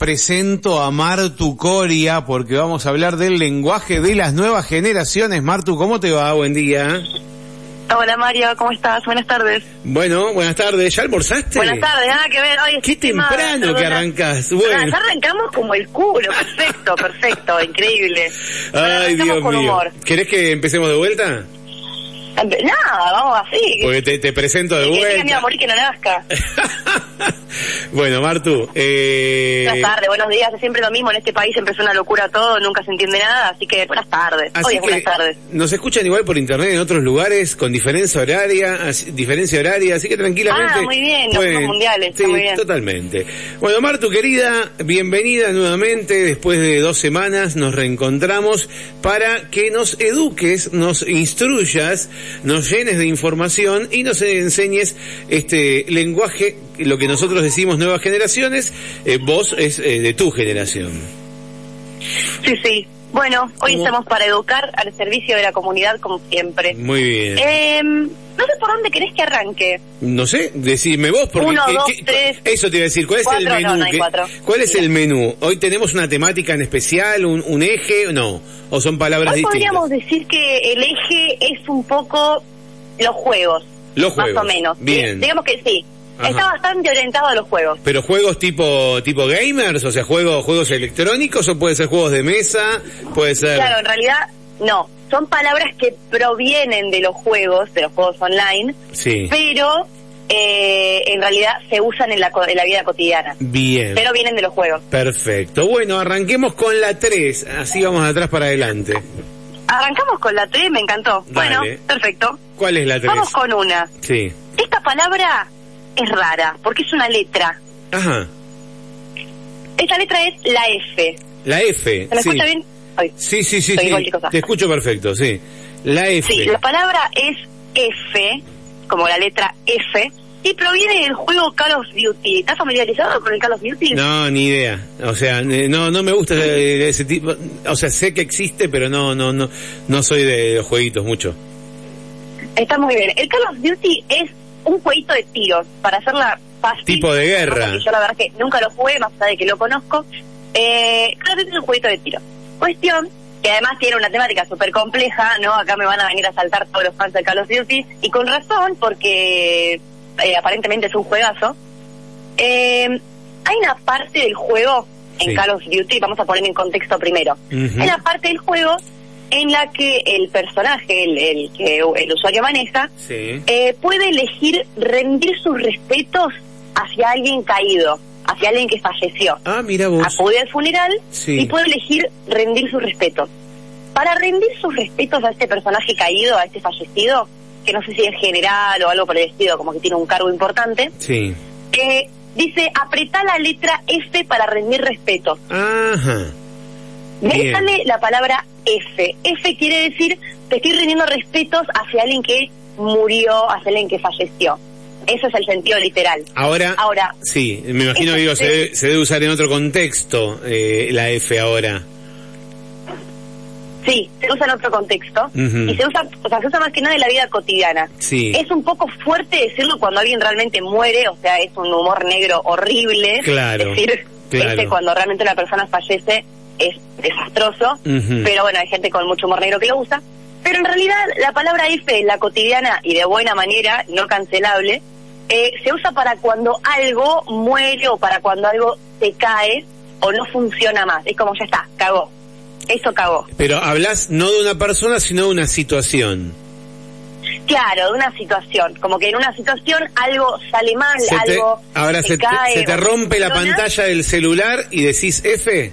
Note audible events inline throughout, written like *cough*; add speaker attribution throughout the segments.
Speaker 1: presento a Martu Coria porque vamos a hablar del lenguaje de las nuevas generaciones. Martu, ¿cómo te va? Buen día.
Speaker 2: Hola Mario, ¿cómo estás? Buenas tardes.
Speaker 1: Bueno, buenas tardes. ¿Ya almorzaste?
Speaker 2: Buenas tardes, nada que ver. Hoy
Speaker 1: Qué temprano que arrancás. Bueno.
Speaker 2: Ya arrancamos como el culo. Perfecto, perfecto, increíble.
Speaker 1: Ay, Dios mío. ¿Querés que empecemos de vuelta?
Speaker 2: Nada, vamos así.
Speaker 1: Porque te, te presento de vuelta.
Speaker 2: Que morir que no nazca. *laughs*
Speaker 1: bueno, Martu.
Speaker 2: Eh... Buenas tardes, buenos días. Es siempre lo mismo. En este país empezó una locura todo, nunca se entiende nada. Así que buenas tardes. Hoy es buenas tardes.
Speaker 1: Nos escuchan igual por internet en otros lugares con diferencia horaria, diferencia horaria. Así que tranquilamente.
Speaker 2: Ah, muy bien, los mundiales.
Speaker 1: Sí,
Speaker 2: muy bien.
Speaker 1: totalmente. Bueno, Martu, querida, bienvenida nuevamente. Después de dos semanas nos reencontramos para que nos eduques, nos instruyas nos llenes de información y nos enseñes este lenguaje, lo que nosotros decimos nuevas generaciones, eh, vos es eh, de tu generación.
Speaker 2: Sí, sí. Bueno, hoy estamos para educar al servicio de la comunidad como siempre.
Speaker 1: Muy bien.
Speaker 2: Eh, no sé por dónde querés que arranque.
Speaker 1: No sé, decime vos porque
Speaker 2: Uno, dos, tres,
Speaker 1: eso te iba a decir, ¿cuál es el menú?
Speaker 2: No, no
Speaker 1: ¿Cuál es el menú? Hoy tenemos una temática en especial, un, un eje, no, o son palabras
Speaker 2: Hoy
Speaker 1: distintas.
Speaker 2: Podríamos decir que el eje es un poco los juegos.
Speaker 1: Los juegos.
Speaker 2: Más o menos.
Speaker 1: Bien.
Speaker 2: Digamos que sí. Está bastante orientado a los juegos.
Speaker 1: Pero juegos tipo tipo gamers, o sea, juegos juegos electrónicos o puede ser juegos de mesa, puede ser
Speaker 2: Claro, en realidad no, son palabras que provienen de los juegos, de los juegos online.
Speaker 1: Sí.
Speaker 2: Pero eh, en realidad se usan en la, en la vida cotidiana.
Speaker 1: Bien.
Speaker 2: Pero vienen de los juegos.
Speaker 1: Perfecto. Bueno, arranquemos con la 3, así vamos atrás para adelante.
Speaker 2: Arrancamos con la 3, me encantó.
Speaker 1: Dale.
Speaker 2: Bueno, perfecto.
Speaker 1: ¿Cuál es la 3?
Speaker 2: Vamos con una.
Speaker 1: Sí.
Speaker 2: Esta palabra es rara, porque es una letra.
Speaker 1: Ajá.
Speaker 2: Esta letra es la F.
Speaker 1: La F.
Speaker 2: ¿Se la
Speaker 1: sí.
Speaker 2: escucha bien? Ay,
Speaker 1: Sí, sí, sí, sí. Te escucho perfecto, sí. La F.
Speaker 2: Sí, la palabra es F, como la letra F, y proviene del juego Call of Duty. ¿Estás familiarizado con el Call of Duty?
Speaker 1: No, ni idea. O sea, no, no me gusta ese tipo. O sea, sé que existe, pero no, no, no, no soy de los jueguitos mucho.
Speaker 2: Está muy bien. El Call of Duty es un jueguito de tiros, para hacerla fácil.
Speaker 1: Tipo de guerra.
Speaker 2: Yo la verdad es que nunca lo jugué, más allá de que lo conozco. Eh, Duty es un jueguito de tiro. Cuestión que además tiene una temática súper compleja, ¿no? Acá me van a venir a saltar todos los fans de Call of Duty, y con razón, porque eh, aparentemente es un juegazo. Eh, hay una parte del juego en
Speaker 1: Sí.
Speaker 2: Call of Duty, vamos a poner en contexto primero.
Speaker 1: Ujú.
Speaker 2: Hay una parte del juego en la que el personaje, el, el que el usuario maneja,
Speaker 1: Sí.
Speaker 2: eh, puede elegir rendir sus respetos hacia alguien caído, hacia alguien que falleció.
Speaker 1: Ah, mira vos.
Speaker 2: Acude al funeral
Speaker 1: Sí.
Speaker 2: y puede elegir rendir sus respetos. Para rendir sus respetos a este personaje caído, a este fallecido, que no sé si es general o algo por el estilo, como que tiene un cargo importante,
Speaker 1: Sí.
Speaker 2: eh, dice, apretá la letra F para rendir respeto.
Speaker 1: Ajá. Bien.
Speaker 2: Déjame la palabra F. F quiere decir, te estoy rindiendo respetos hacia alguien que murió, hacia alguien que falleció. Ese es el sentido literal.
Speaker 1: Ahora,
Speaker 2: Ahora,
Speaker 1: sí, me imagino,
Speaker 2: Eso
Speaker 1: digo, se debe, se debe usar en otro contexto eh, la F ahora.
Speaker 2: sí, se usa en otro contexto y se usa, o sea, se usa más que nada en la vida cotidiana.
Speaker 1: Sí.
Speaker 2: Es un poco fuerte decirlo cuando alguien realmente muere, o sea, es un humor negro horrible.
Speaker 1: Claro,
Speaker 2: Decir,
Speaker 1: claro.
Speaker 2: este, cuando realmente una persona fallece es desastroso, pero bueno, hay gente con mucho humor negro que lo usa. Pero en realidad la palabra F la cotidiana y de buena manera, no cancelable, eh, se usa para cuando algo muere o para cuando algo se cae o no funciona más. Es como ya está, cagó. Eso cagó.
Speaker 1: Pero hablas no de una persona, sino de una situación.
Speaker 2: Claro, de una situación. Como que en una situación algo sale mal,
Speaker 1: Se te-
Speaker 2: algo
Speaker 1: ahora se, te-
Speaker 2: cae.
Speaker 1: se te rompe la pantalla del celular y decís F.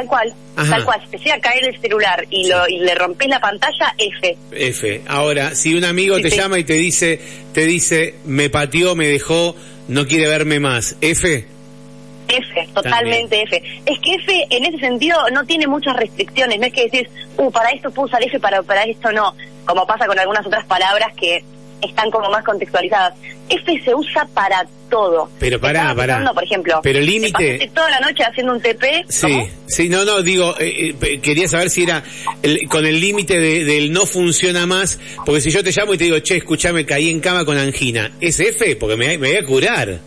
Speaker 2: Tal cual,
Speaker 1: Ajá.
Speaker 2: tal cual. Si te llega a caer el celular y, lo, y le rompes la pantalla, F.
Speaker 1: F. Ahora, si un amigo
Speaker 2: Sí,
Speaker 1: te
Speaker 2: sí.
Speaker 1: llama y te dice, te dice, me pateó, me dejó, no quiere verme más, F.
Speaker 2: F, totalmente F. Es que F en ese sentido no tiene muchas restricciones, no es que decís, uh, para esto puedo usar F, para, para esto no, como pasa con algunas otras palabras que están como más contextualizadas. F se usa para todo.
Speaker 1: Pero pará, pará.
Speaker 2: pensando, por ejemplo,
Speaker 1: Pero
Speaker 2: te
Speaker 1: límite-
Speaker 2: toda la noche haciendo un TP.
Speaker 1: Sí,
Speaker 2: ¿cómo?
Speaker 1: sí, no, no, digo, eh, eh, quería saber si era el- con el límite de- del no funciona más, porque si yo te llamo y te digo, che, escuchame, caí en cama con angina, ¿es F? Porque me, me voy a curar.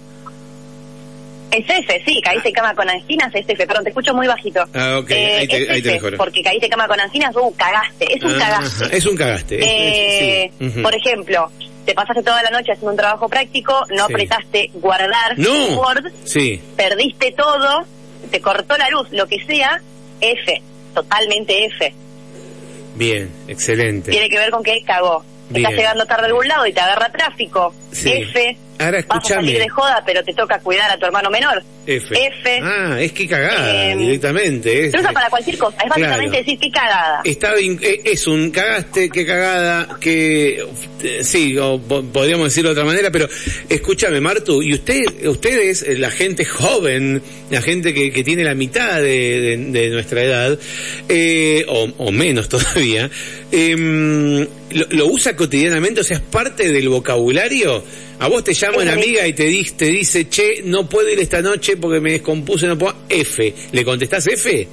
Speaker 2: Es F, sí, caíste en cama con anginas, es F, perdón, te escucho muy bajito.
Speaker 1: Ah, ok,
Speaker 2: Eh,
Speaker 1: ahí te, ahí te
Speaker 2: F,
Speaker 1: mejoro.
Speaker 2: Porque caíste en cama con anginas, uh, cagaste, es un cagaste.
Speaker 1: Es un cagaste.
Speaker 2: Eh. Por ejemplo, te pasaste toda la noche haciendo un trabajo práctico, no
Speaker 1: Sí.
Speaker 2: apretaste guardar
Speaker 1: No.
Speaker 2: Word,
Speaker 1: Sí.
Speaker 2: perdiste todo, te cortó la luz, lo que sea, F, totalmente F.
Speaker 1: Bien, excelente.
Speaker 2: Tiene que ver con que cagó.
Speaker 1: Bien.
Speaker 2: Estás llegando tarde a algún lado y te agarra tráfico,
Speaker 1: Sí.
Speaker 2: F.
Speaker 1: Ahora
Speaker 2: Vas a salir
Speaker 1: escúchame.
Speaker 2: de joda, pero te toca cuidar a tu hermano menor.
Speaker 1: F.
Speaker 2: F.
Speaker 1: Ah, es que cagada,
Speaker 2: Eh,
Speaker 1: directamente. Es,
Speaker 2: Se usa para cualquier cosa, es básicamente
Speaker 1: Claro.
Speaker 2: decir que cagada.
Speaker 1: Está eh, es un cagaste, qué cagada, que sí, o po- podríamos decirlo de otra manera, pero escúchame, Martu, y usted, ustedes, eh, la gente joven, la gente que, que tiene la mitad de, de- de nuestra edad, eh, o, o menos *laughs* todavía, em, lo, lo usa cotidianamente, o sea, es parte del vocabulario. A vos te llama una amiga y te, dice, te dice, che, no puedo ir esta noche porque me descompuse, no puedo. F. ¿Le contestás F?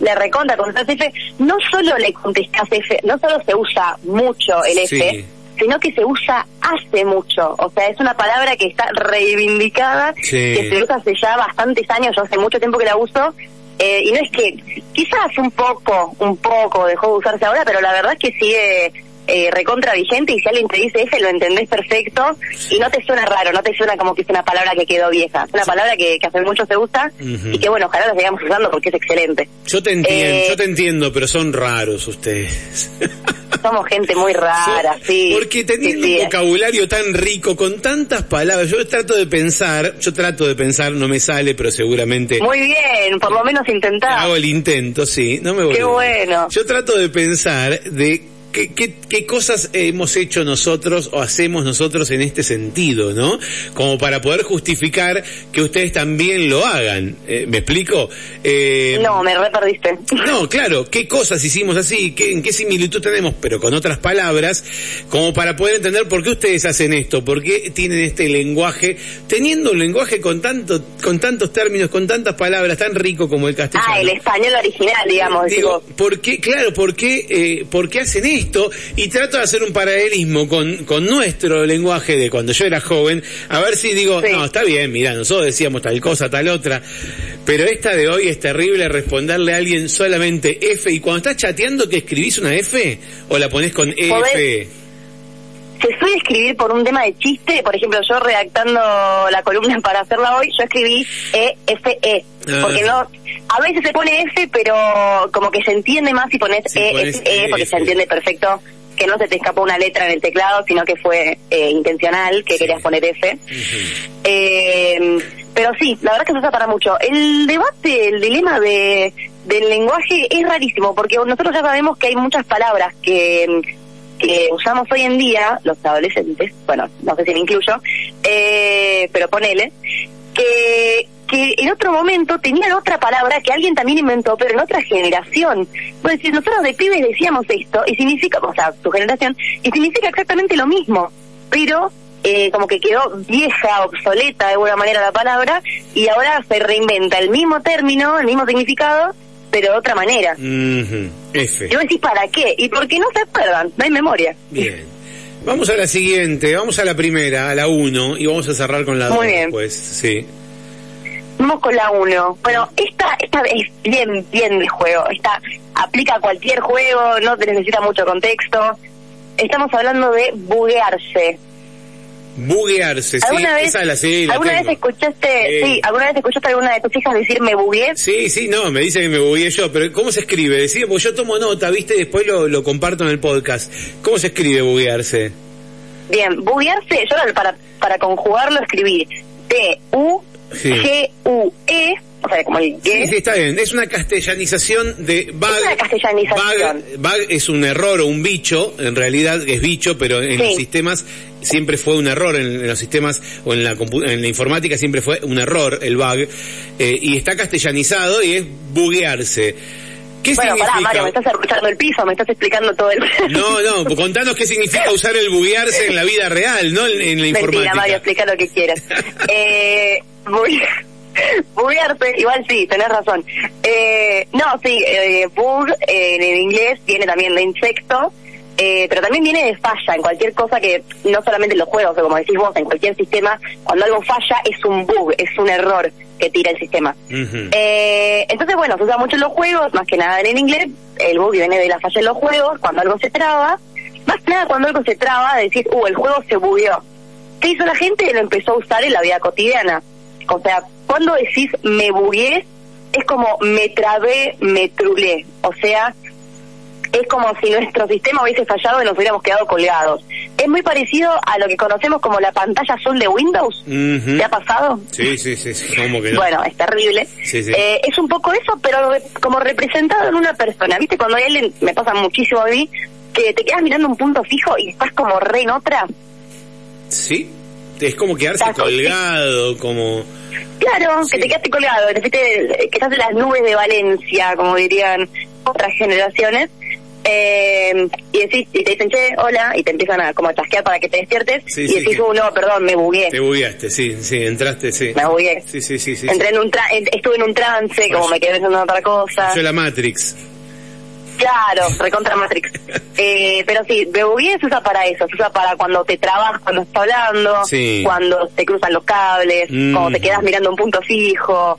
Speaker 2: Le recontra contestás F, no solo le contestás F, no solo se usa mucho el F,
Speaker 1: Sí.
Speaker 2: sino que se usa hace mucho. O sea, es una palabra que está reivindicada,
Speaker 1: Sí.
Speaker 2: que se usa hace ya bastantes años, yo hace mucho tiempo que la uso. eh, y no es que, quizás un poco, un poco dejó de usarse ahora, pero la verdad es que sigue eh, recontra vigente y si alguien te dice F lo entendés perfecto y no te suena raro, no te suena como que es una palabra que quedó vieja. Es una palabra que, que hace mucho se usa
Speaker 1: Ujú.
Speaker 2: y que bueno, ojalá la sigamos usando porque es excelente.
Speaker 1: Yo te entiendo,
Speaker 2: Eh,
Speaker 1: yo te entiendo, pero son raros ustedes. *laughs*
Speaker 2: Somos gente muy rara, sí.
Speaker 1: Porque teniendo
Speaker 2: Sí, sí,
Speaker 1: un vocabulario tan rico, con tantas palabras, yo trato de pensar, yo trato de pensar, no me sale, pero seguramente
Speaker 2: Muy bien, por lo menos intentá.
Speaker 1: hago el intento, sí, no me voy.
Speaker 2: Qué bueno.
Speaker 1: Yo trato de pensar de qué, qué, qué cosas hemos hecho nosotros o hacemos nosotros en este sentido, ¿no? Como para poder justificar que ustedes también lo hagan. Eh, ¿Me explico? Eh,
Speaker 2: No, me re perdiste. *laughs*
Speaker 1: No, claro, qué cosas hicimos así, qué, en qué similitud tenemos, pero con otras palabras, como para poder entender por qué ustedes hacen esto, por qué tienen este lenguaje, teniendo un lenguaje con tanto, con tantos términos, con tantas palabras, tan rico como el castellano.
Speaker 2: Ah, el español original, digamos.
Speaker 1: Digo,
Speaker 2: digo,
Speaker 1: ¿por qué, claro, por qué, eh, por qué hacen esto? Y trato de hacer un paralelismo con, con nuestro lenguaje de cuando yo era joven, a ver si digo,
Speaker 2: Sí.
Speaker 1: no, está bien, mira, nosotros decíamos tal cosa, tal otra, pero esta de hoy es terrible responderle a alguien solamente F, y cuando estás chateando que escribís una F, o la pones con F.
Speaker 2: Podés- se suele escribir por un tema de chiste. Por ejemplo, yo redactando la columna para hacerla hoy, yo escribí E, F, E.
Speaker 1: Ah.
Speaker 2: Porque no, a veces se pone F, pero como que se entiende más si pones E, F, E, porque
Speaker 1: F.
Speaker 2: se entiende perfecto que no se te escapó una letra en el teclado, sino que fue eh, intencional, que
Speaker 1: Sí.
Speaker 2: querías poner F. Eh, pero sí, la verdad es que se usa para mucho. El debate, el dilema de, del lenguaje es rarísimo, porque nosotros ya sabemos que hay muchas palabras que, que usamos hoy en día, los adolescentes, bueno, no sé si me incluyo, eh, pero ponele, que, que en otro momento tenían otra palabra que alguien también inventó, pero en otra generación. Pues decir, nosotros de pibes decíamos esto, y significa, o sea, tu generación, y significa exactamente lo mismo, pero eh, como que quedó vieja, obsoleta de alguna manera la palabra, y ahora se reinventa el mismo término, el mismo significado, pero de otra manera.
Speaker 1: Ujú. F.
Speaker 2: Y vos decís, ¿para qué? ¿Y por qué no se acuerdan? No hay memoria.
Speaker 1: Bien. Vamos a la siguiente, vamos a la primera, a la 1, y vamos a cerrar con la 2
Speaker 2: Muy bien.
Speaker 1: después. Sí.
Speaker 2: Vamos con la 1. Bueno, esta, esta es bien, bien de juego. Esta aplica a cualquier juego, no te necesita mucho contexto. Estamos hablando de buguearse.
Speaker 1: Buguearse, sí.
Speaker 2: ¿Alguna vez,
Speaker 1: Esa la sí, la
Speaker 2: ¿alguna vez escuchaste,
Speaker 1: Sí.
Speaker 2: sí, alguna vez escuchaste a alguna de tus hijas decir me bugué?
Speaker 1: Sí, sí, no, me dice que me bugueé yo, pero ¿cómo se escribe? Decía, pues yo tomo nota, viste, y después lo, lo comparto en el podcast. ¿Cómo se escribe buguearse?
Speaker 2: Bien, buguearse, yo para, para conjugarlo escribí B-U-G-U-E, o sea, como el
Speaker 1: Sí, está bien. Es una castellanización de bug.
Speaker 2: Es una castellanización.
Speaker 1: Bug, bug es un error o un bicho, en realidad es bicho, pero en
Speaker 2: Sí.
Speaker 1: los sistemas siempre fue un error, en, en los sistemas o en la, en la informática siempre fue un error el bug, eh, y está castellanizado y es buguearse. ¿Qué
Speaker 2: Bueno,
Speaker 1: significa?
Speaker 2: pará, Mario, me estás escuchando el piso, me estás explicando todo el... *laughs*
Speaker 1: No, no, contanos qué significa usar el buguearse en la vida real, no en, en la
Speaker 2: Mentira,
Speaker 1: informática.
Speaker 2: Mario, explica lo que quieras. *laughs* eh, buguearse, igual sí, tenés razón. Eh, no, sí, eh, bug eh, en inglés viene también de insecto eh, pero también viene de falla en cualquier cosa que, no solamente en los juegos, o como decís vos, en cualquier sistema, cuando algo falla es un bug, es un error que tira el sistema. eh, entonces, bueno, se usa mucho en los juegos, más que nada en el inglés, el bug viene de la falla en los juegos, cuando algo se traba, más que nada cuando algo se traba, decir, uh, el juego se bugueó. ¿Qué hizo la gente? Lo empezó a usar en la vida cotidiana. O sea, cuando decís me bugué, es como me trabé, me trulé. O sea, es como si nuestro sistema hubiese fallado y nos hubiéramos quedado colgados. Es muy parecido a lo que conocemos como la pantalla azul de Windows. ¿Te ha pasado?
Speaker 1: Sí, sí, sí, sí, ¿cómo que no?
Speaker 2: Bueno, es terrible.
Speaker 1: Sí, sí.
Speaker 2: Eh, es un poco eso, pero re- como representado en una persona. ¿Viste? Cuando hay alguien, me pasa muchísimo a mí, que te quedas mirando un punto fijo y estás como re en otra.
Speaker 1: Sí, es como quedarse colgado, como...
Speaker 2: Claro,
Speaker 1: Sí.
Speaker 2: que te quedaste colgado, que estás en las nubes de Valencia, como dirían otras generaciones. Eh, y decís, y te dicen, che, hola, y te empiezan a como a chasquear para que te despiertes,
Speaker 1: Sí,
Speaker 2: y
Speaker 1: sí,
Speaker 2: decís,
Speaker 1: que-
Speaker 2: uh, no, perdón, me bugué,
Speaker 1: Te bugueaste, sí, sí, entraste, sí.
Speaker 2: me bugué.
Speaker 1: Sí, sí, sí, sí.
Speaker 2: Entré en un tra estuve en un trance, como me quedé pensando en otra cosa.
Speaker 1: Yo la Matrix.
Speaker 2: Claro, *laughs* recontra Matrix. Eh, pero sí, me bugué se usa para eso, se usa para cuando te trabas, cuando estás hablando,
Speaker 1: Sí.
Speaker 2: cuando te cruzan los cables,
Speaker 1: Mm.
Speaker 2: cuando te quedas mirando un punto fijo.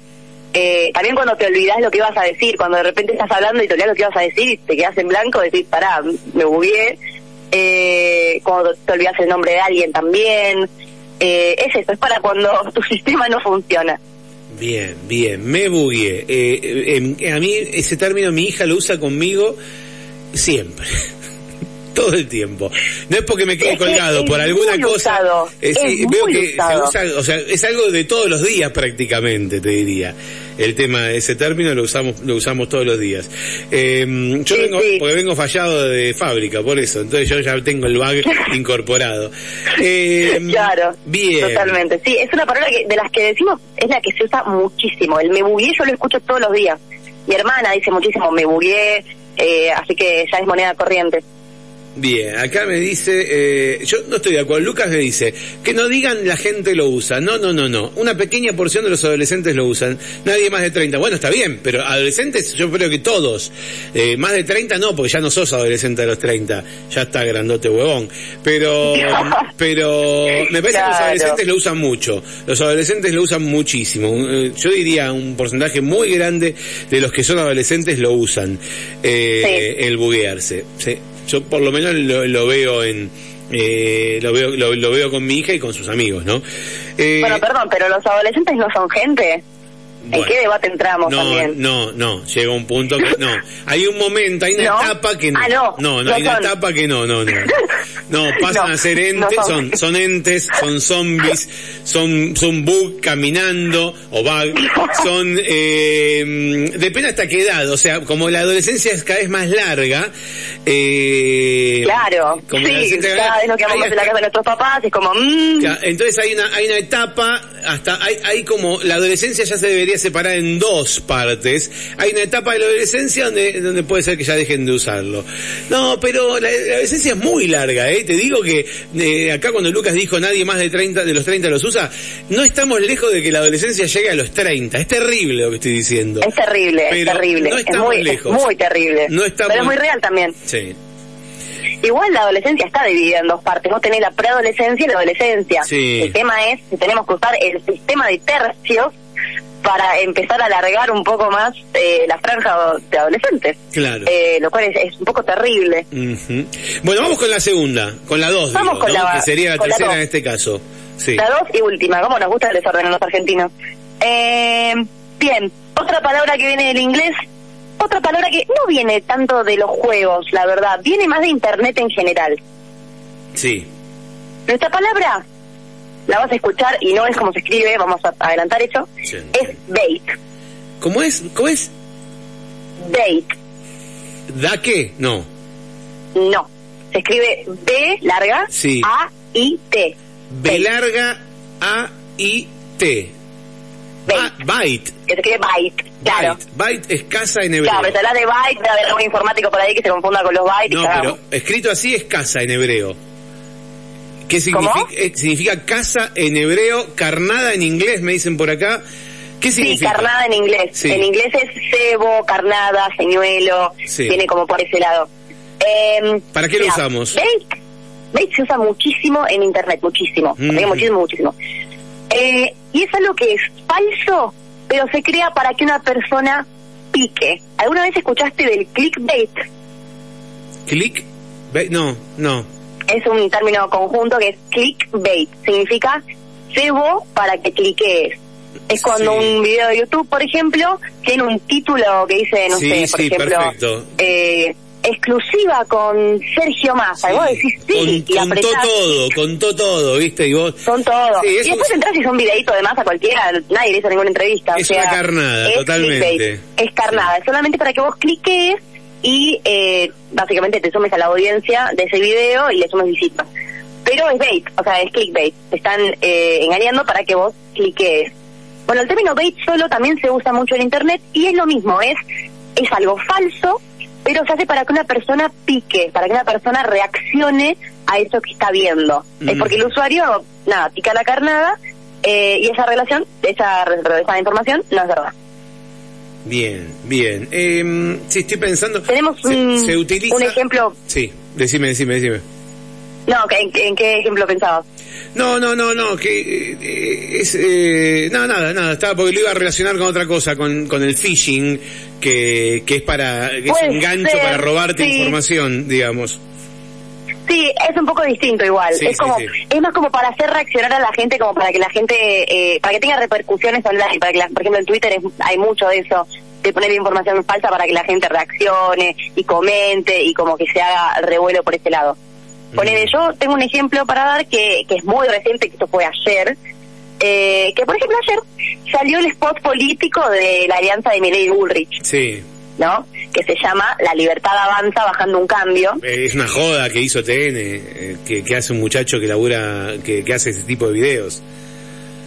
Speaker 2: Eh, también cuando te olvidas lo que ibas a decir, cuando de repente estás hablando y te olvidas lo que ibas a decir y te quedas en blanco, decís, pará, me bugué. Eh, cuando te olvidas el nombre de alguien también. Eh, es eso, es para cuando *laughs* tu sistema no funciona.
Speaker 1: Bien, bien, me bugué. Eh, eh, eh, a mí ese término mi hija lo usa conmigo siempre. *laughs* Todo el tiempo. No es porque me quede
Speaker 2: Es
Speaker 1: colgado por alguna cosa.
Speaker 2: usado,
Speaker 1: Eh,
Speaker 2: es
Speaker 1: veo que
Speaker 2: usado.
Speaker 1: se usa, o sea, es algo de todos los días prácticamente, te diría. El tema, ese término lo usamos, lo usamos todos los días. Eh, yo
Speaker 2: Sí,
Speaker 1: vengo,
Speaker 2: sí.
Speaker 1: porque vengo fallado de fábrica, por eso. Entonces yo ya tengo el bug *laughs* incorporado. *laughs* Eh,
Speaker 2: Claro,
Speaker 1: Bien.
Speaker 2: totalmente. Sí, es una palabra que de las que decimos es la que se usa muchísimo. El me bugué yo lo escucho todos los días. Mi hermana dice muchísimo me bugué, eh, así que ya es moneda corriente.
Speaker 1: Bien, acá me dice, eh, yo no estoy de acuerdo, Lucas me dice, que no digan la gente lo usa, no, no, no, no, una pequeña porción de los adolescentes lo usan, nadie más de 30, bueno, está bien, pero adolescentes yo creo que todos, eh, más de 30 no, porque ya no sos adolescente a los 30, ya está grandote huevón, pero, *laughs* pero me parece que los adolescentes lo usan mucho, los adolescentes lo usan muchísimo, eh, yo diría un porcentaje muy grande de los que son adolescentes lo usan, eh, el buguearse, sí. Yo por lo menos lo, lo veo en eh, lo veo lo, veo con mi hija y con sus amigos, ¿no? Eh,
Speaker 2: Bueno, perdón, pero los adolescentes no son gente.
Speaker 1: Bueno.
Speaker 2: ¿En qué debate entramos
Speaker 1: no,
Speaker 2: también?
Speaker 1: no, no, llega un punto que no. Hay un momento, hay una
Speaker 2: ¿No?
Speaker 1: etapa que no.
Speaker 2: Ah, no,
Speaker 1: no,
Speaker 2: no
Speaker 1: hay una
Speaker 2: son.
Speaker 1: etapa que no, no, no. *laughs* No, pasan
Speaker 2: No,
Speaker 1: a ser
Speaker 2: no
Speaker 1: entes,
Speaker 2: son.
Speaker 1: son, son entes, son zombies, son, son bug caminando, o bug, son, eh, depende hasta qué edad, o sea, como la adolescencia es cada vez más larga, eh,
Speaker 2: Claro,
Speaker 1: como la
Speaker 2: sí,
Speaker 1: adolescencia-
Speaker 2: cada vez nos quedamos más en la casa de nuestros papás y es como, mmm,
Speaker 1: ya, entonces hay una, hay una etapa, hasta hay, hay como, la adolescencia ya se debería separar en dos partes. Hay una etapa de la adolescencia donde, donde puede ser que ya dejen de usarlo. No, pero la, la adolescencia es muy larga, eh. Te digo que, eh, acá cuando Lucas dijo nadie más de 30, de los 30 los usa, no estamos lejos de que la adolescencia llegue a los 30. Es terrible lo que estoy diciendo.
Speaker 2: es terrible, es terrible.
Speaker 1: no
Speaker 2: es
Speaker 1: estamos
Speaker 2: muy, es
Speaker 1: lejos.
Speaker 2: muy terrible.
Speaker 1: No estamos-
Speaker 2: Pero es muy real también.
Speaker 1: Sí.
Speaker 2: Igual la adolescencia está dividida en dos partes. Vos tenés la preadolescencia y la adolescencia.
Speaker 1: Sí.
Speaker 2: El tema es que tenemos que usar el sistema de tercios para empezar a alargar un poco más eh, la franja de adolescentes.
Speaker 1: Claro.
Speaker 2: Eh, lo cual es, es un poco terrible.
Speaker 1: Ujú. Bueno, vamos con la segunda, con la dos,
Speaker 2: Vamos
Speaker 1: digo,
Speaker 2: con
Speaker 1: ¿no?
Speaker 2: la-
Speaker 1: que sería la tercera en este caso. Sí.
Speaker 2: La dos y última, ¿cómo nos gusta el desorden a los argentinos? Eh, bien, otra palabra que viene del inglés, otra palabra que no viene tanto de los juegos, la verdad, viene más de internet en general.
Speaker 1: Sí.
Speaker 2: Nuestra palabra la vas a escuchar y no es como se escribe, vamos a adelantar eso,
Speaker 1: Sí.
Speaker 2: es bait.
Speaker 1: ¿Cómo es? ¿Cómo es?
Speaker 2: Bait,
Speaker 1: ¿Da qué? No.
Speaker 2: no. Se escribe B larga,
Speaker 1: Sí.
Speaker 2: A, I, T.
Speaker 1: B
Speaker 2: Bait.
Speaker 1: larga A I T.
Speaker 2: Bait,
Speaker 1: Ba- Byte.
Speaker 2: que se escribe bait, claro.
Speaker 1: Byte. Byte es casa en hebreo.
Speaker 2: Claro, pero de byte, debe haber algún informático por ahí que se confunda con los bytes.
Speaker 1: No, pero escrito así es casa en hebreo. ¿Qué significa? Eh, significa casa en hebreo, carnada en inglés, me dicen por acá. ¿Qué
Speaker 2: Sí,
Speaker 1: significa?
Speaker 2: carnada en inglés.
Speaker 1: Sí.
Speaker 2: En inglés es cebo, carnada, señuelo,
Speaker 1: Sí.
Speaker 2: viene como por ese lado. Eh,
Speaker 1: ¿Para qué lo usamos?
Speaker 2: Bait, bait se usa muchísimo en internet, muchísimo.
Speaker 1: Mm.
Speaker 2: Eh, muchísimo, muchísimo. Eh, y es algo que es falso, pero se crea para que una persona pique. ¿Alguna vez escuchaste del clickbait?
Speaker 1: Click. Ve- No, no.
Speaker 2: Es un término conjunto que es clickbait. Significa cebo para que cliques. Es cuando
Speaker 1: Sí.
Speaker 2: un video de YouTube, por ejemplo, tiene un título que dice, no
Speaker 1: Sí,
Speaker 2: sé, por
Speaker 1: sí,
Speaker 2: ejemplo, eh, exclusiva con Sergio Massa. Y vos decís sí
Speaker 1: Con-
Speaker 2: y
Speaker 1: contó todo, contó todo, ¿viste? Y vos.
Speaker 2: Son todos.
Speaker 1: Sí,
Speaker 2: y
Speaker 1: es
Speaker 2: después
Speaker 1: un-
Speaker 2: entras y es un videito de Massa cualquiera, nadie le hizo ninguna entrevista. o
Speaker 1: Es
Speaker 2: sea,
Speaker 1: una carnada,
Speaker 2: es
Speaker 1: totalmente.
Speaker 2: clickbait. Es carnada, es solamente para que vos cliques y eh, básicamente te sumes a la audiencia de ese video y le sumes visitas. Pero es bait, o sea, es clickbait. Te están eh, engañando para que vos cliques. Bueno, el término bait solo también se usa mucho en internet y es lo mismo, es, es algo falso, pero se hace para que una persona pique, para que una persona reaccione a eso que está viendo. Es
Speaker 1: Mm.
Speaker 2: porque el usuario, nada, pica la carnada eh, y esa relación, esa, esa información no es verdad.
Speaker 1: Bien, bien. Eh, sí, estoy pensando.
Speaker 2: Tenemos
Speaker 1: se,
Speaker 2: un,
Speaker 1: se utiliza.
Speaker 2: un ejemplo,
Speaker 1: Sí, decime, decime, decime.
Speaker 2: no, ¿en, en qué ejemplo pensabas?
Speaker 1: No, no, no, no, que eh, es... Eh, no, nada, nada, estaba porque lo iba a relacionar con otra cosa, con, con el phishing, que, que es para... que es un gancho
Speaker 2: ser,
Speaker 1: para robarte
Speaker 2: sí.
Speaker 1: información, digamos.
Speaker 2: Sí, es un poco distinto igual.
Speaker 1: Sí,
Speaker 2: es como,
Speaker 1: sí.
Speaker 2: es más como para hacer reaccionar a la gente, como para que la gente, eh, para que tenga repercusiones online, para que, la- por ejemplo, en Twitter es- hay mucho de eso, de poner información falsa para que la gente reaccione y comente y como que se haga revuelo por ese lado. Ponele, yo tengo un ejemplo para dar que, que es muy reciente, que esto fue ayer, eh, que por ejemplo ayer salió el spot político de la alianza de Milei Bullrich,
Speaker 1: Sí,
Speaker 2: ¿no? Que se llama La libertad avanza bajando un cambio.
Speaker 1: eh, es una joda que hizo TN, eh, que, que hace un muchacho que labura, que, que hace ese tipo de videos.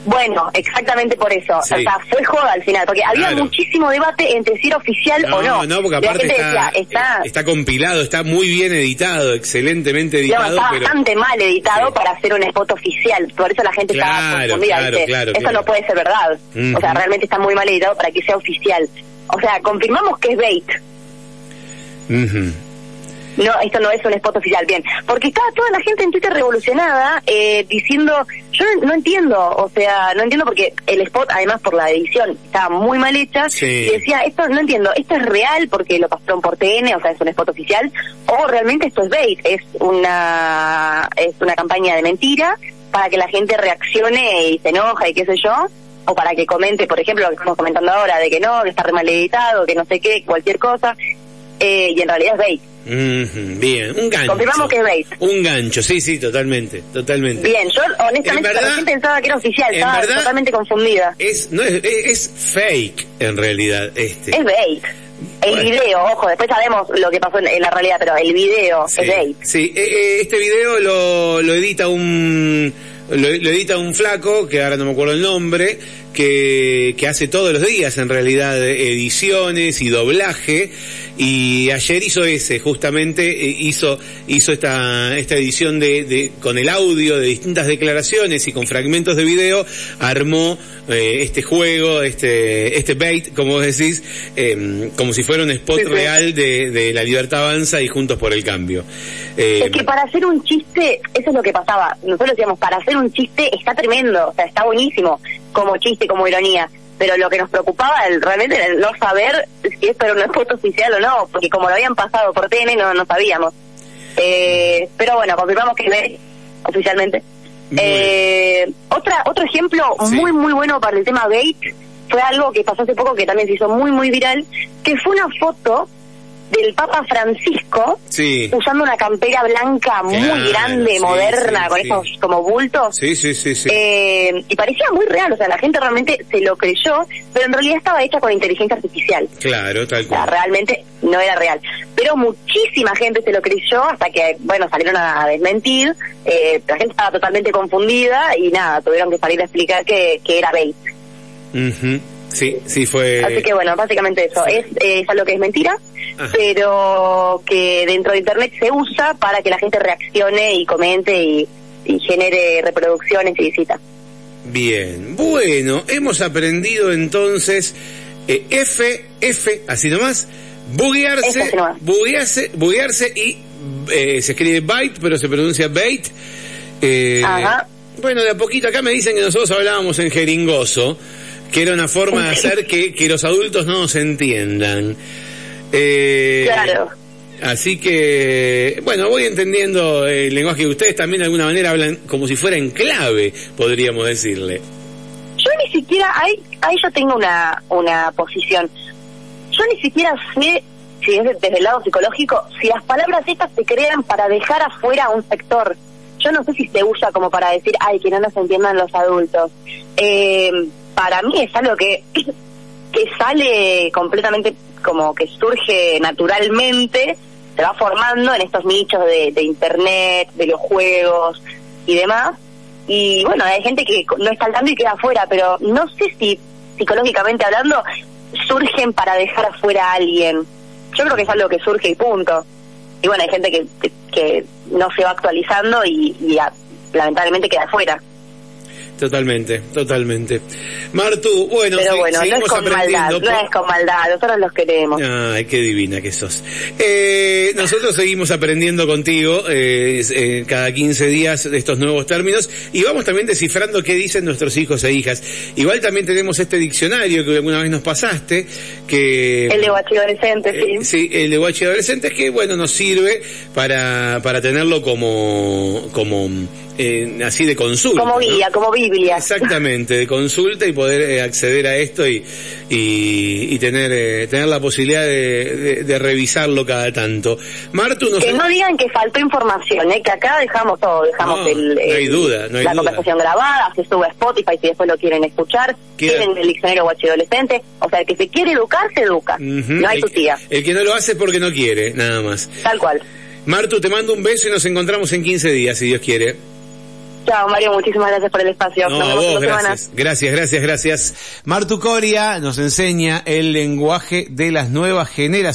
Speaker 2: Bueno, exactamente por eso.
Speaker 1: Sí.
Speaker 2: O sea, fue joda al final, porque había
Speaker 1: Claro.
Speaker 2: muchísimo debate entre si era oficial o no.
Speaker 1: no, porque aparte está,
Speaker 2: decía, está,
Speaker 1: está compilado, está muy bien editado, excelentemente
Speaker 2: no,
Speaker 1: editado,
Speaker 2: está
Speaker 1: pero...
Speaker 2: bastante mal editado
Speaker 1: Sí.
Speaker 2: para hacer un spot oficial. Por eso la gente
Speaker 1: Claro,
Speaker 2: confundida.
Speaker 1: claro,
Speaker 2: ¿viste? Eso no puede ser verdad. O sea, realmente está muy mal editado para que sea oficial. O sea, confirmamos que es bait. No, esto no es un spot oficial, bien. Porque estaba toda la gente en Twitter revolucionada eh, diciendo, yo no, no entiendo, o sea, no entiendo porque el spot, además por la edición, estaba muy mal hecha.
Speaker 1: Sí.
Speaker 2: Y decía, esto no entiendo, esto es real porque lo pasaron por TN, o sea, es un spot oficial, o realmente esto es bait, es una, es una campaña de mentira para que la gente reaccione y se enoja y qué sé yo. O para que comente, por ejemplo, lo que estamos comentando ahora, de que no, que está re mal editado, que no sé qué, cualquier cosa. Eh, y en realidad es bait.
Speaker 1: Ujú, Bien, un gancho.
Speaker 2: Confirmamos que es bait.
Speaker 1: Un gancho, sí, sí, totalmente, totalmente.
Speaker 2: Bien, yo honestamente
Speaker 1: En verdad-
Speaker 2: pensaba que era oficial, estaba
Speaker 1: verdad-
Speaker 2: totalmente confundida.
Speaker 1: Es, no es, es, fake, en realidad, este.
Speaker 2: Es bait. El
Speaker 1: Bueno.
Speaker 2: video, ojo, después sabemos lo que pasó en, en la realidad, pero el video
Speaker 1: Sí,
Speaker 2: es bait.
Speaker 1: sí, eh, este video lo, lo edita un lo, edita un flaco, que ahora no me acuerdo el nombre, que, que hace todos los días en realidad ediciones y doblaje, y ayer hizo ese, justamente eh, hizo, hizo esta, esta edición de, de, con el audio de distintas declaraciones y con fragmentos de video, armó eh, este juego, este, este bait, como vos decís, eh, como si fuera un spot
Speaker 2: Sí, sí.
Speaker 1: real de, de La Libertad Avanza y Juntos por el Cambio. Eh,
Speaker 2: Es que para hacer un chiste, eso es lo que pasaba. Nosotros decíamos, para hacer un chiste está tremendo, o sea, está buenísimo, como chiste, como ironía. Pero lo que nos preocupaba el- realmente era el no saber si esto era un spot oficial o no, porque como lo habían pasado por TN no, no sabíamos. Eh, pero bueno, confirmamos que es oficialmente. Eh, otra, otro ejemplo
Speaker 1: Sí.
Speaker 2: muy, muy bueno para el tema bait fue algo que pasó hace poco que también se hizo muy, muy viral, que fue una foto del Papa Francisco
Speaker 1: sí,
Speaker 2: usando una campera blanca muy
Speaker 1: Claro,
Speaker 2: grande,
Speaker 1: sí,
Speaker 2: moderna,
Speaker 1: sí,
Speaker 2: con esos como bultos.
Speaker 1: sí, sí, sí, sí.
Speaker 2: Eh, y parecía muy real, o sea, la gente realmente se lo creyó, pero en realidad estaba hecha con inteligencia artificial.
Speaker 1: claro, tal
Speaker 2: O sea,
Speaker 1: cual.
Speaker 2: realmente no era real. Pero muchísima gente se lo creyó hasta que, bueno, salieron a desmentir. Eh, la gente estaba totalmente confundida y nada, tuvieron que salir a explicar que, que era bait.
Speaker 1: Ujú, Sí, sí fue.
Speaker 2: Así que bueno, básicamente eso. Es, eh, es algo que es mentira,
Speaker 1: Ajá.
Speaker 2: pero que dentro de Internet se usa para que la gente reaccione y comente y, y genere reproducciones y visitas.
Speaker 1: Bien, bueno, hemos aprendido entonces eh, F, F, así nomás, buguearse,
Speaker 2: así nomás.
Speaker 1: buguearse, buguearse y eh, se escribe byte, pero se pronuncia bait. Eh,
Speaker 2: Ajá.
Speaker 1: Bueno, de a poquito acá me dicen que nosotros hablábamos en jeringoso, que era una forma de hacer que, que los adultos no nos entiendan. Eh,
Speaker 2: Claro.
Speaker 1: Así que, bueno, voy entendiendo el lenguaje que ustedes también de alguna manera hablan como si fuera en clave, podríamos decirle.
Speaker 2: Yo ni siquiera, ahí, ahí yo tengo una, una posición. Yo ni siquiera sé, si es desde el lado psicológico, si las palabras estas se crean para dejar afuera a un sector. Yo no sé si se usa como para decir, ay, que no nos entiendan los adultos. Eh, para mí es algo que, que sale completamente como que surge naturalmente, se va formando en estos nichos de, internet, de los juegos y demás. Y bueno, hay gente que no está al tanto y queda afuera, pero no sé si psicológicamente hablando surgen para dejar afuera a alguien. Yo creo que es algo que surge y punto. Y bueno, hay gente que, que, que no se va actualizando y, y a- lamentablemente queda afuera.
Speaker 1: Totalmente, totalmente. Martu, bueno,
Speaker 2: Pero bueno, no es con maldad, no es con maldad, nosotros los queremos.
Speaker 1: Ay, qué divina que sos. Eh, nosotros seguimos aprendiendo contigo eh, eh, cada 15 días de estos nuevos términos y vamos también descifrando qué dicen nuestros hijos e hijas. Igual también tenemos este diccionario que alguna vez nos pasaste, que...
Speaker 2: El de guachi adolescente,
Speaker 1: Eh,
Speaker 2: sí.
Speaker 1: sí, el de Guachi Adolescentes que bueno nos sirve para, para tenerlo como, como eh, así de consulta.
Speaker 2: Como
Speaker 1: ¿no?
Speaker 2: guía,
Speaker 1: Exactamente, de consulta y poder eh, acceder a esto y, y, y tener, eh, tener la posibilidad de, de- de revisarlo cada tanto. Martu, nos
Speaker 2: Que no digan que faltó información, ¿eh? que acá dejamos todo, dejamos
Speaker 1: No,
Speaker 2: el,
Speaker 1: no hay duda, no hay
Speaker 2: la
Speaker 1: duda.
Speaker 2: conversación grabada, se sube a Spotify si después lo quieren escuchar,
Speaker 1: Queda-
Speaker 2: quieren el diccionario guachi adolescente, o sea, el que se quiere educar, se educa, no hay
Speaker 1: el,
Speaker 2: tu tía,
Speaker 1: el que no lo hace es porque no quiere, nada más.
Speaker 2: tal cual.
Speaker 1: Martu, te mando un beso y nos encontramos en 15 días, si Dios quiere.
Speaker 2: Chao Mario, muchísimas gracias por el espacio.
Speaker 1: No,
Speaker 2: Nos vemos
Speaker 1: vos, gracias. Gracias, gracias, gracias. Martu Coria nos enseña el lenguaje de las nuevas generaciones.